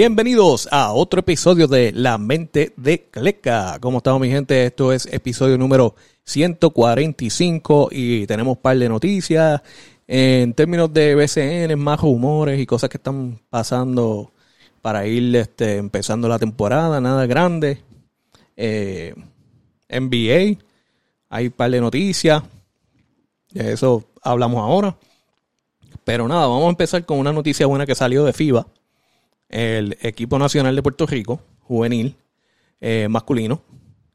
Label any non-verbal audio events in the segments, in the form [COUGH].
Bienvenidos a otro episodio de La Mente de Cleca. ¿Cómo estamos mi gente? Esto es episodio número 145 y tenemos un par de noticias. En términos de BCN, más rumores y cosas que están pasando para ir este, empezando la temporada, nada grande. Eh, NBA, hay un par de noticias. De eso hablamos ahora. Pero nada, vamos a empezar con una noticia buena que salió de FIBA el equipo nacional de Puerto Rico, juvenil, eh, masculino,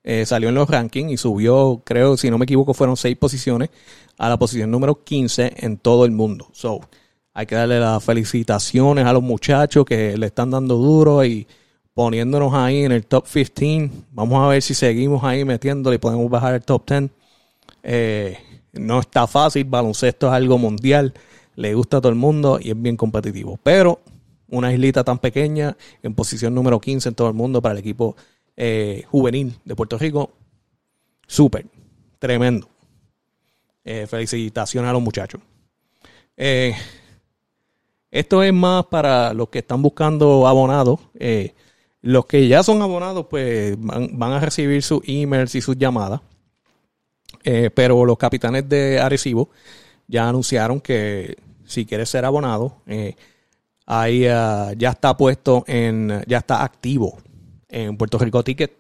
eh, salió en los rankings y subió, creo, si no me equivoco, fueron seis posiciones a la posición número 15 en todo el mundo. So, hay que darle las felicitaciones a los muchachos que le están dando duro y poniéndonos ahí en el top 15. Vamos a ver si seguimos ahí metiéndole y podemos bajar el top 10. Eh, no está fácil, baloncesto es algo mundial, le gusta a todo el mundo y es bien competitivo. Pero una islita tan pequeña, en posición número 15 en todo el mundo para el equipo eh, juvenil de Puerto Rico. Súper, tremendo. Eh, felicitaciones a los muchachos. Eh, esto es más para los que están buscando abonados. los que ya son abonados, pues van, a recibir sus emails y sus llamadas. pero los capitanes de Arecibo ya anunciaron que si quieres ser abonado, Ahí ah, ya está puesto en, ya está activo en Puerto Rico Ticket.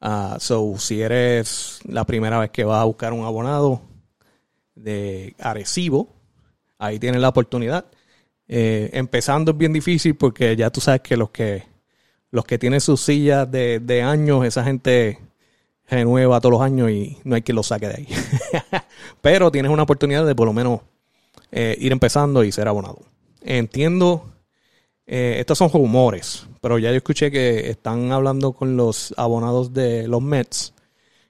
Uh, so, si eres la primera vez que vas a buscar un abonado de Arecibo, ahí tienes la oportunidad. Eh, empezando es bien difícil porque ya tú sabes que los que los que tienen sus sillas de, años, esa gente renueva todos los años y no hay quien lo saque de ahí. [LAUGHS] Pero tienes una oportunidad de por lo menos eh, ir empezando y ser abonado. Entiendo, eh, estos son rumores, pero ya yo escuché que están hablando con los abonados de los Mets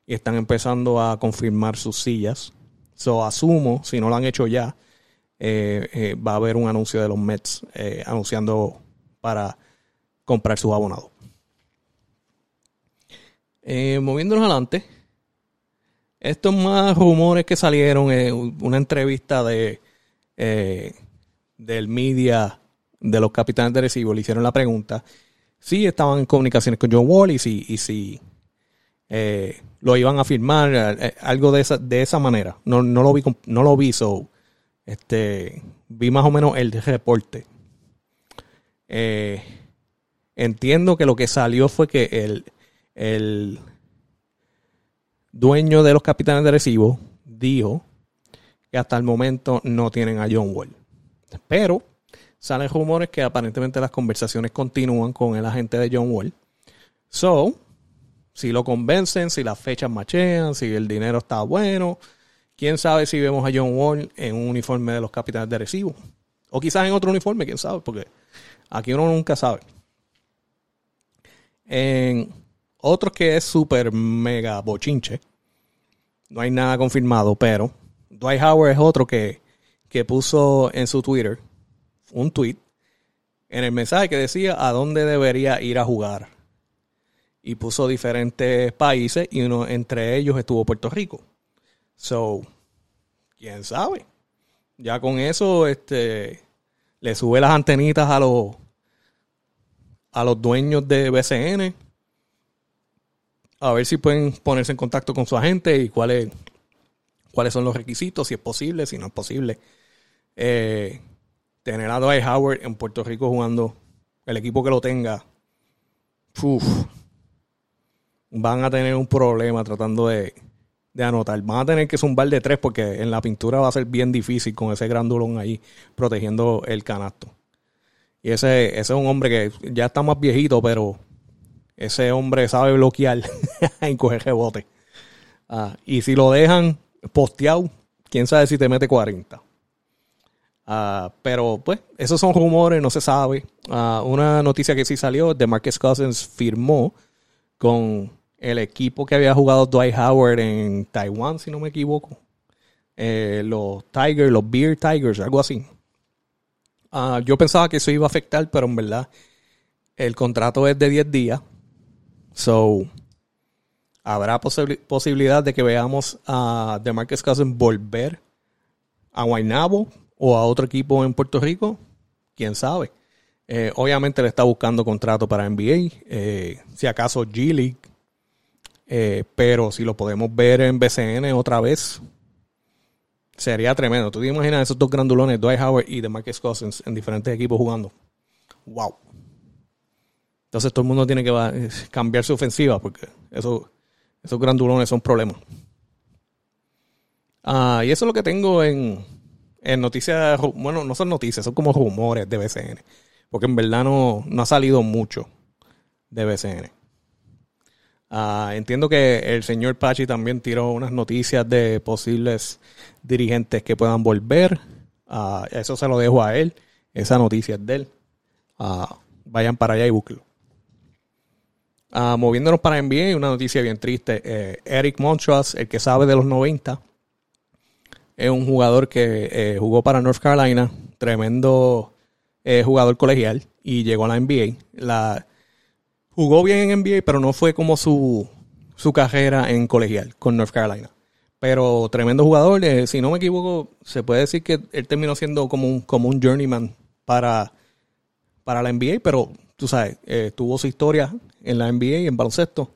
y están empezando a confirmar sus sillas. So asumo, si no lo han hecho ya, eh, eh, va a haber un anuncio de los Mets anunciando para comprar sus abonados. moviéndonos adelante, estos más rumores que salieron una entrevista de del media de los capitanes de recibo le hicieron la pregunta si estaban en comunicaciones con John Wall y si, y si eh, lo iban a firmar, eh, eh, algo de esa, de esa manera. No, no lo vi, no lo vi, so, este, vi más o menos el reporte. entiendo que lo que salió fue que el, el dueño de los capitanes de recibo dijo que hasta el momento no tienen a John Wall. Pero salen rumores que aparentemente las conversaciones continúan con el agente de John Wall. So, si lo convencen, si las fechas machean, si el dinero está bueno, quién sabe si vemos a John Wall en un uniforme de los capitanes de recibo. O quizás en otro uniforme, quién sabe, porque aquí uno nunca sabe. En otro que es súper mega bochinche, no hay nada confirmado, pero Dwight Howard es otro que que puso en su Twitter un tweet en el mensaje que decía a dónde debería ir a jugar. Y puso diferentes países y uno entre ellos estuvo Puerto Rico. So, quién sabe. Ya con eso, este, le sube las antenitas a los a los dueños de BCN a ver si pueden ponerse en contacto con su agente y cuáles cuáles son los requisitos, si es posible, si no es posible eh, tener a Dwight Howard en Puerto Rico jugando, el equipo que lo tenga, van a tener un problema tratando de, anotar. Van a tener que zumbar de tres porque en la pintura va a ser bien difícil con ese grandulón ahí protegiendo el canasto. Y ese, ese es un hombre que ya está más viejito, pero ese hombre sabe bloquear [LAUGHS] y coger rebote. Ah, y si lo dejan posteado, quién sabe si te mete 40. Ah, pero pues, esos son rumores, no se sabe. Ah, una noticia que sí salió, de Marcus Cousins firmó con el equipo que había jugado Dwight Howard en Taiwán, si no me equivoco. Eh, los Tigers, los Beer Tigers, algo así. Ah, yo pensaba que eso iba a afectar, pero en verdad el contrato es de 10 días. So, habrá posibilidad de que veamos a DeMarcus Cousins volver a Guaynabo o a otro equipo en Puerto Rico, quién sabe. Eh, obviamente le está buscando contrato para NBA, eh, si acaso G League, eh, pero si lo podemos ver en BCN otra vez, sería tremendo. Tú te imaginas esos dos grandulones, Dwight Howard y DeMarcus Cousins, en diferentes equipos jugando. ¡Wow! Entonces todo el mundo tiene que cambiar su ofensiva porque eso, esos grandulones son problemas. Ah, y eso es lo que tengo en, en noticias, bueno, no son noticias, son como rumores de BCN. Porque en verdad no, ha salido mucho de BCN. Ah, entiendo que el señor Pachi también tiró unas noticias de posibles dirigentes que puedan volver. Uh, eso se lo dejo a él. Esa noticia es de él. Ah, vayan para allá y búsquenlo. moviéndonos para NBA, una noticia bien triste. Eh, Eric Montrose, el que sabe de los 90, es un jugador que eh, jugó para North Carolina. Tremendo eh, jugador colegial y llegó a la NBA. La, jugó bien en NBA, pero no fue como su, su carrera en colegial con North Carolina. Pero tremendo jugador. Eh, si no me equivoco, se puede decir que él terminó siendo como un, como un journeyman para, para la NBA, pero tú sabes, tuvo su historia en la NBA, en baloncesto,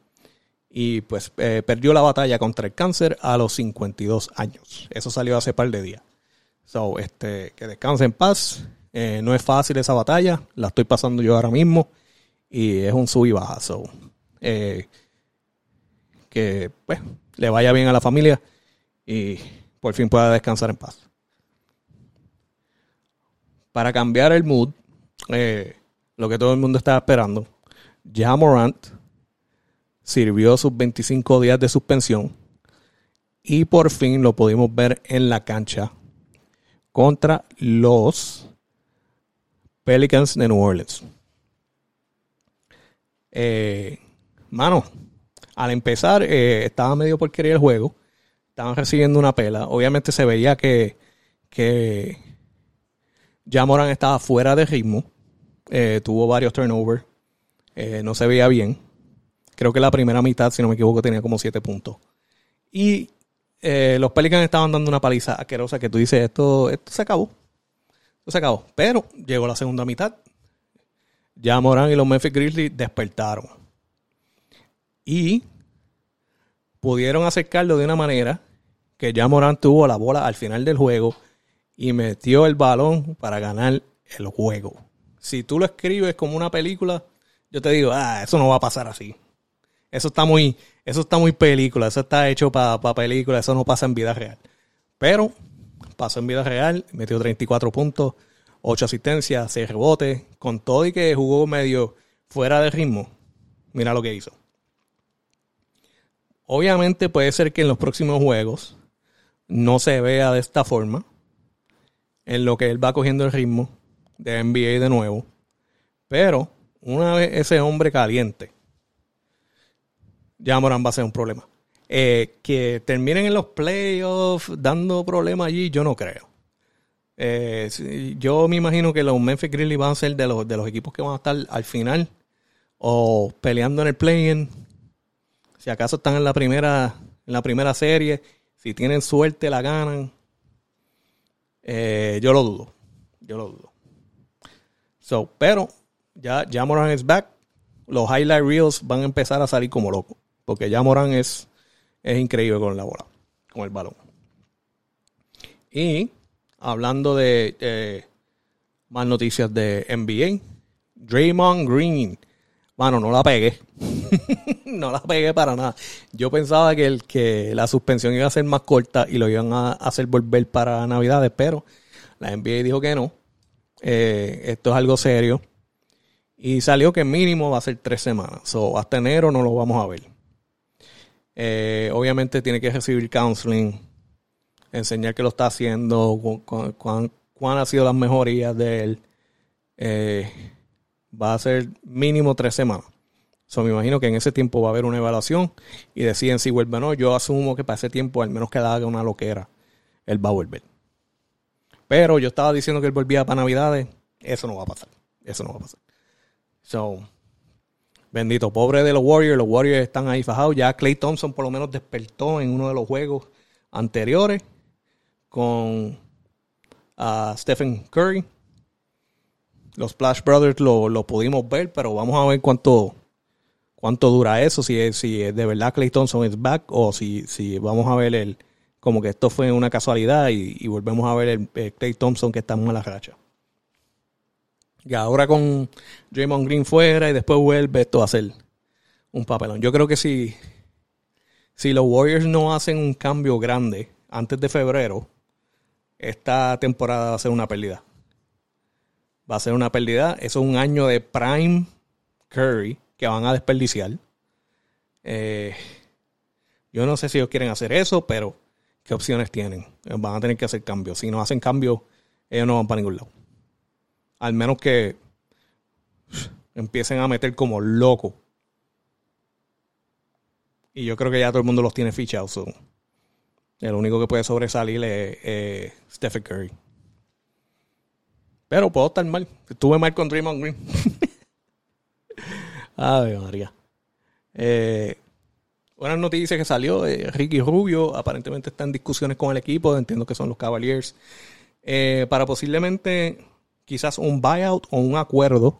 y pues perdió la batalla contra el cáncer a los 52 años. Eso salió hace par de días. So, este, que descanse en paz. Eh, no es fácil esa batalla, la estoy pasando yo ahora mismo y es un sub y baja. Eh, que pues le vaya bien a la familia y por fin pueda descansar en paz. Para cambiar el mood, eh, lo que todo el mundo estaba esperando, ya Morant sirvió sus 25 días de suspensión y por fin lo pudimos ver en la cancha contra los Pelicans de New Orleans. Eh, mano, al empezar eh, estaba medio por querer el juego. Estaban recibiendo una pela. Obviamente se veía que, que ya Moran estaba fuera de ritmo. Eh, tuvo varios turnovers. no se veía bien. Creo que la primera mitad, si no me equivoco, tenía como siete puntos. Y los Pelicans estaban dando una paliza asquerosa que tú dices, esto, esto se acabó se acabó. Pero llegó la segunda mitad. Ya Morán y los Memphis Grizzlies despertaron. Y pudieron acercarlo de una manera que ya Morán tuvo la bola al final del juego y metió el balón para ganar el juego. Si tú lo escribes como una película, yo te digo, ah, eso no va a pasar así. Eso está muy, eso está muy película, eso está hecho para película, eso no pasa en vida real. Pero pasó en vida real, metió 34 puntos, 8 asistencias, 6 rebotes, con todo y que jugó medio fuera de ritmo. Mira lo que hizo. Obviamente puede ser que en los próximos juegos no se vea de esta forma, en lo que él va cogiendo el ritmo de NBA de nuevo, pero una vez ese hombre caliente, ya va a ser un problema. Eh, que terminen en los playoffs dando problemas allí, yo no creo. Eh, yo me imagino que los Memphis Grizzlies van a ser de los, de los equipos que van a estar al final o peleando en el play-in. Si acaso están en la primera, en la primera serie, si tienen suerte la ganan. Eh, yo lo dudo. Yo lo dudo. So, pero ya, ya Moran es back. Los highlight reels van a empezar a salir como locos. Porque ya Moran es es increíble con la bola, con el balón. Y hablando de eh, más noticias de NBA, Draymond Green. Bueno, no la pegué. [LAUGHS] no la pegué para nada. Yo pensaba que, el, que la suspensión iba a ser más corta y lo iban a hacer volver para Navidades, pero la NBA dijo que no. Eh, esto es algo serio. Y salió que mínimo va a ser tres semanas. O hasta enero no lo vamos a ver. Eh, obviamente tiene que recibir counseling, enseñar que lo está haciendo, cuán, han sido las mejorías de él. Eh, va a ser mínimo tres semanas. So, me imagino que en ese tiempo va a haber una evaluación y deciden si vuelve o no. Yo asumo que para ese tiempo, al menos que haga una loquera, él va a volver. Pero yo estaba diciendo que él volvía para Navidades. Eso no va a pasar. Eso no va a pasar. So, Bendito, pobre de los Warriors. Los Warriors están ahí fajados. Ya Clay Thompson por lo menos despertó en uno de los juegos anteriores con Stephen Curry. los Splash Brothers lo, lo, pudimos ver, pero vamos a ver cuánto, cuánto dura eso, si es, si de verdad Clay Thompson es back o si, si vamos a ver el, como que esto fue una casualidad y, volvemos a ver el, Clay Thompson que está en la racha. Y ahora con Draymond Green fuera y después vuelve, esto a ser un papelón. Yo creo que si, si los Warriors no hacen un cambio grande antes de febrero, esta temporada va a ser una pérdida. Va a ser una pérdida. Eso es un año de prime Curry que van a desperdiciar. Eh, yo no sé si ellos quieren hacer eso, pero ¿qué opciones tienen? Van a tener que hacer cambios. Si no hacen cambios, ellos no van para ningún lado. Al menos que empiecen a meter como locos. Y yo creo que ya todo el mundo los tiene fichados. el único que puede sobresalir es Stephen Curry. Pero puedo estar mal. Estuve mal con Draymond Green. [LAUGHS] Ay, María. Eh, buenas que salió. Eh, Ricky Rubio aparentemente está en discusiones con el equipo. Entiendo que son los Cavaliers. Eh, para posiblemente quizás un buyout o un acuerdo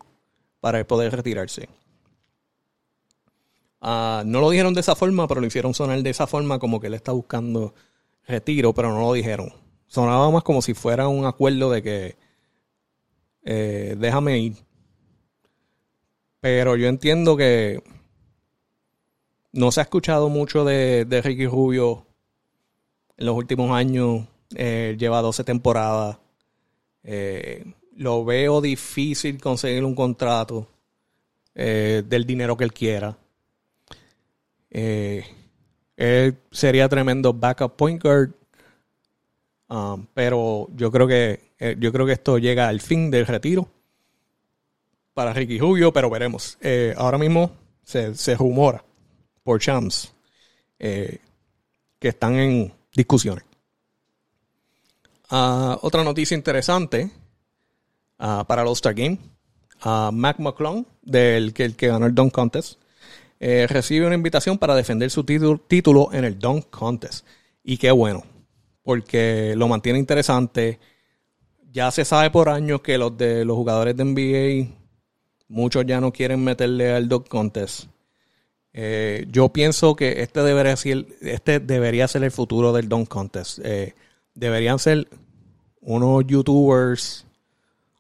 para poder retirarse. Ah, no lo dijeron de esa forma, pero lo hicieron sonar de esa forma como que él está buscando retiro, pero no lo dijeron. Sonaba más como si fuera un acuerdo de que déjame ir pero yo entiendo que no se ha escuchado mucho de, Ricky Rubio en los últimos años. Eh, lleva 12 temporadas. Eh, lo veo difícil conseguir un contrato eh, del dinero que él quiera. él sería tremendo backup point guard. Um, pero yo creo que yo creo que esto llega al fin del retiro para Ricky Rubio, pero veremos. Eh, ahora mismo se, rumora por Champs eh, que están en discusiones. Ah, otra noticia interesante ah, para el All-Star Game. Uh, Mac McClung, del que, el que ganó el Dunk Contest, eh, recibe una invitación para defender su título en el Dunk Contest. Y qué bueno, porque lo mantiene interesante. Ya se sabe por años que los de los jugadores de NBA Muchos ya no quieren meterle al Dog Contest. Eh, yo pienso que este debería ser, este debería ser el futuro del Dunk Contest. Eh, deberían ser unos youtubers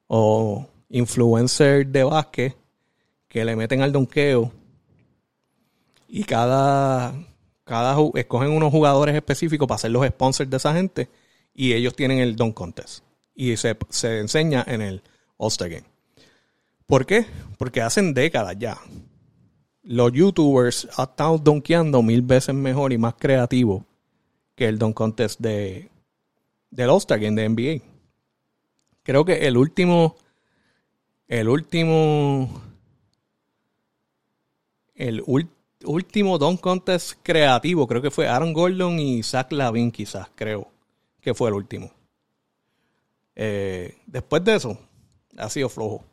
o influencers de básquet que le meten al donkeo y cada, cada escogen unos jugadores específicos para ser los sponsors de esa gente y ellos tienen el Dunk Contest y se, se enseña en el All-Star Game. ¿Por qué? Porque hacen décadas ya. Los youtubers han estado donkeando mil veces mejor y más creativo que el don contest de del All-Star Game de NBA. Creo que el último el último el último Don Contest creativo, creo que fue Aaron Gordon y Zach Lavin, quizás, creo que fue el último. Eh, después de eso, ha sido flojo.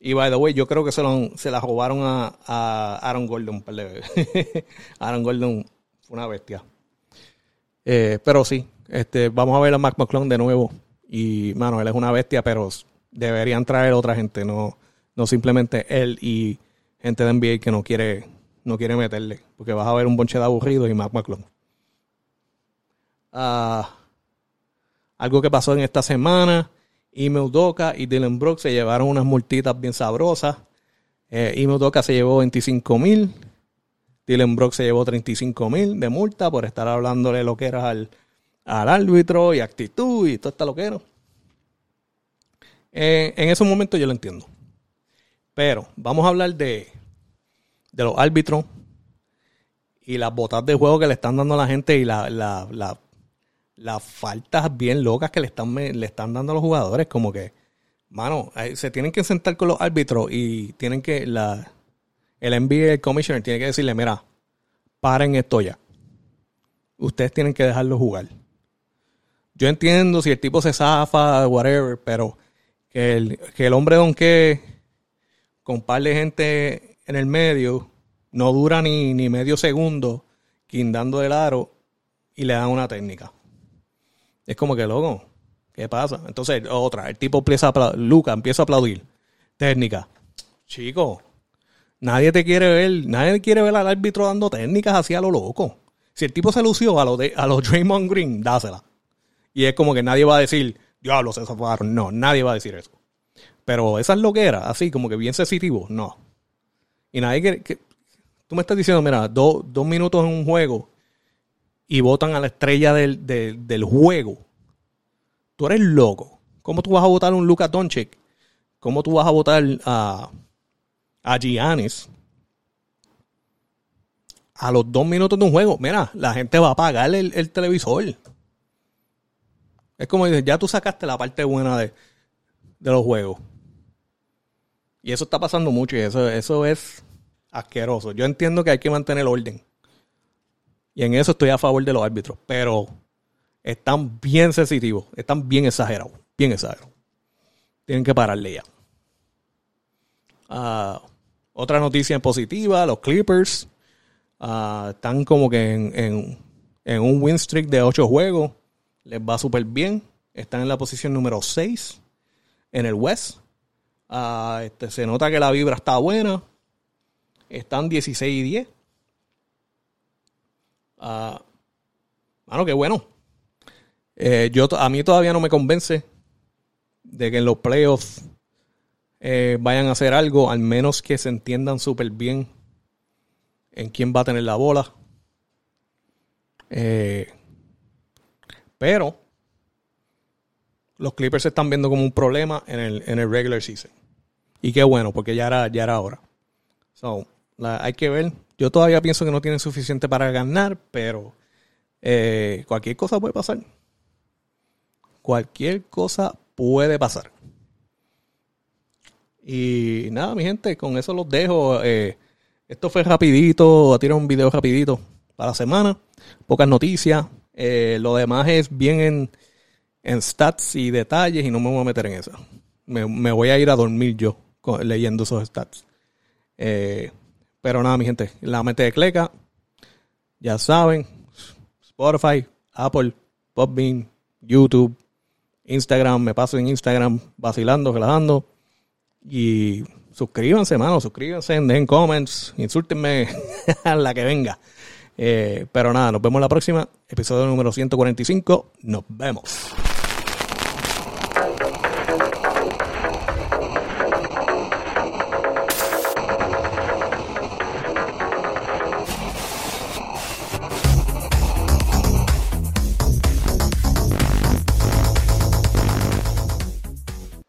Y by the way, yo creo que se, se la robaron a, Aaron Gordon. [LAUGHS] Aaron Gordon fue una bestia. Eh, pero sí, este, vamos a ver a Mac McClung de nuevo. Y, mano, él es una bestia, pero deberían traer otra gente, no, no simplemente él y gente de NBA que no quiere, no quiere meterle. Porque vas a ver un bonche de aburrido y Mac McClung. Ah, algo que pasó en esta semana y Doka y Dylan Brooks se llevaron unas multitas bien sabrosas. Eh, Doka se llevó 25 mil. Dylan Brooks se llevó 35 mil de multa por estar hablándole lo que era al, árbitro y actitud y todo está lo que era. Eh, en ese momento yo lo entiendo. Pero vamos a hablar de, de los árbitros y las botas de juego que le están dando a la gente y la, la, la las faltas bien locas que le están, le están dando a los jugadores, como que, mano, se tienen que sentar con los árbitros y tienen que, la, el NBA, el commissioner, tiene que decirle, mira, paren esto ya. Ustedes tienen que dejarlo jugar. Yo entiendo si el tipo se zafa, whatever, pero que el, que el hombre donque con par de gente en el medio no dura ni, ni medio segundo quindando el aro y le dan una técnica. Es como que, loco, ¿Qué pasa? Entonces, otra, el tipo empieza a Luca empieza a aplaudir. Técnica. Chico, nadie te quiere ver, nadie quiere ver al árbitro dando técnicas así a lo loco. Si el tipo se lució a los de, a los Draymond Green, dásela. Y es como que nadie va a decir, diablo, se zafaron. No, nadie va a decir eso. Pero esas loqueras, así como que bien sensitivo, no. Y nadie que, tú me estás diciendo, mira, dos minutos en un juego y votan a la estrella del, del, juego. Tú eres loco. ¿Cómo tú vas a votar a un Luka Doncic? ¿Cómo tú vas a votar a, a Giannis? A los dos minutos de un juego, mira, la gente va a apagar el, el televisor. Es como dices, ya tú sacaste la parte buena de, los juegos. Y eso está pasando mucho y eso, eso es asqueroso. Yo entiendo que hay que mantener orden. Y en eso estoy a favor de los árbitros. Pero están bien sensitivos. Están bien exagerados. Bien exagerados. Tienen que pararle ya. Ah, otra noticia positiva. Los Clippers ah, están como que en, un win streak de 8 juegos. Les va súper bien. Están en la posición número 6 en el West. Ah, este, se nota que la vibra está buena. Están 16 y 10. Ah, bueno, qué bueno. Eh, yo, a mí todavía no me convence de que en los playoffs eh, vayan a hacer algo, al menos que se entiendan súper bien en quién va a tener la bola. Eh, pero los Clippers se están viendo como un problema en el, en el regular season. Y qué bueno, porque ya era, ya era hora. So, hay que ver. Yo todavía pienso que no tienen suficiente para ganar, pero eh, cualquier cosa puede pasar. Cualquier cosa puede pasar. Y nada, mi gente, con eso los dejo. Eh, esto fue rapidito, a tirar un video rapidito para la semana. Pocas noticias. Eh, lo demás es bien en, en, stats y detalles y no me voy a meter en eso. Me, voy a ir a dormir yo leyendo esos stats. Eh, pero nada, mi gente, la mente de Cleca, ya saben, Spotify, Apple, Podbean, YouTube, Instagram, me paso en Instagram vacilando, relajando. Y suscríbanse, mano, suscríbanse, den comments, insúltenme [LAUGHS] a la que venga. Eh, pero nada, nos vemos la próxima, episodio número 145. Nos vemos.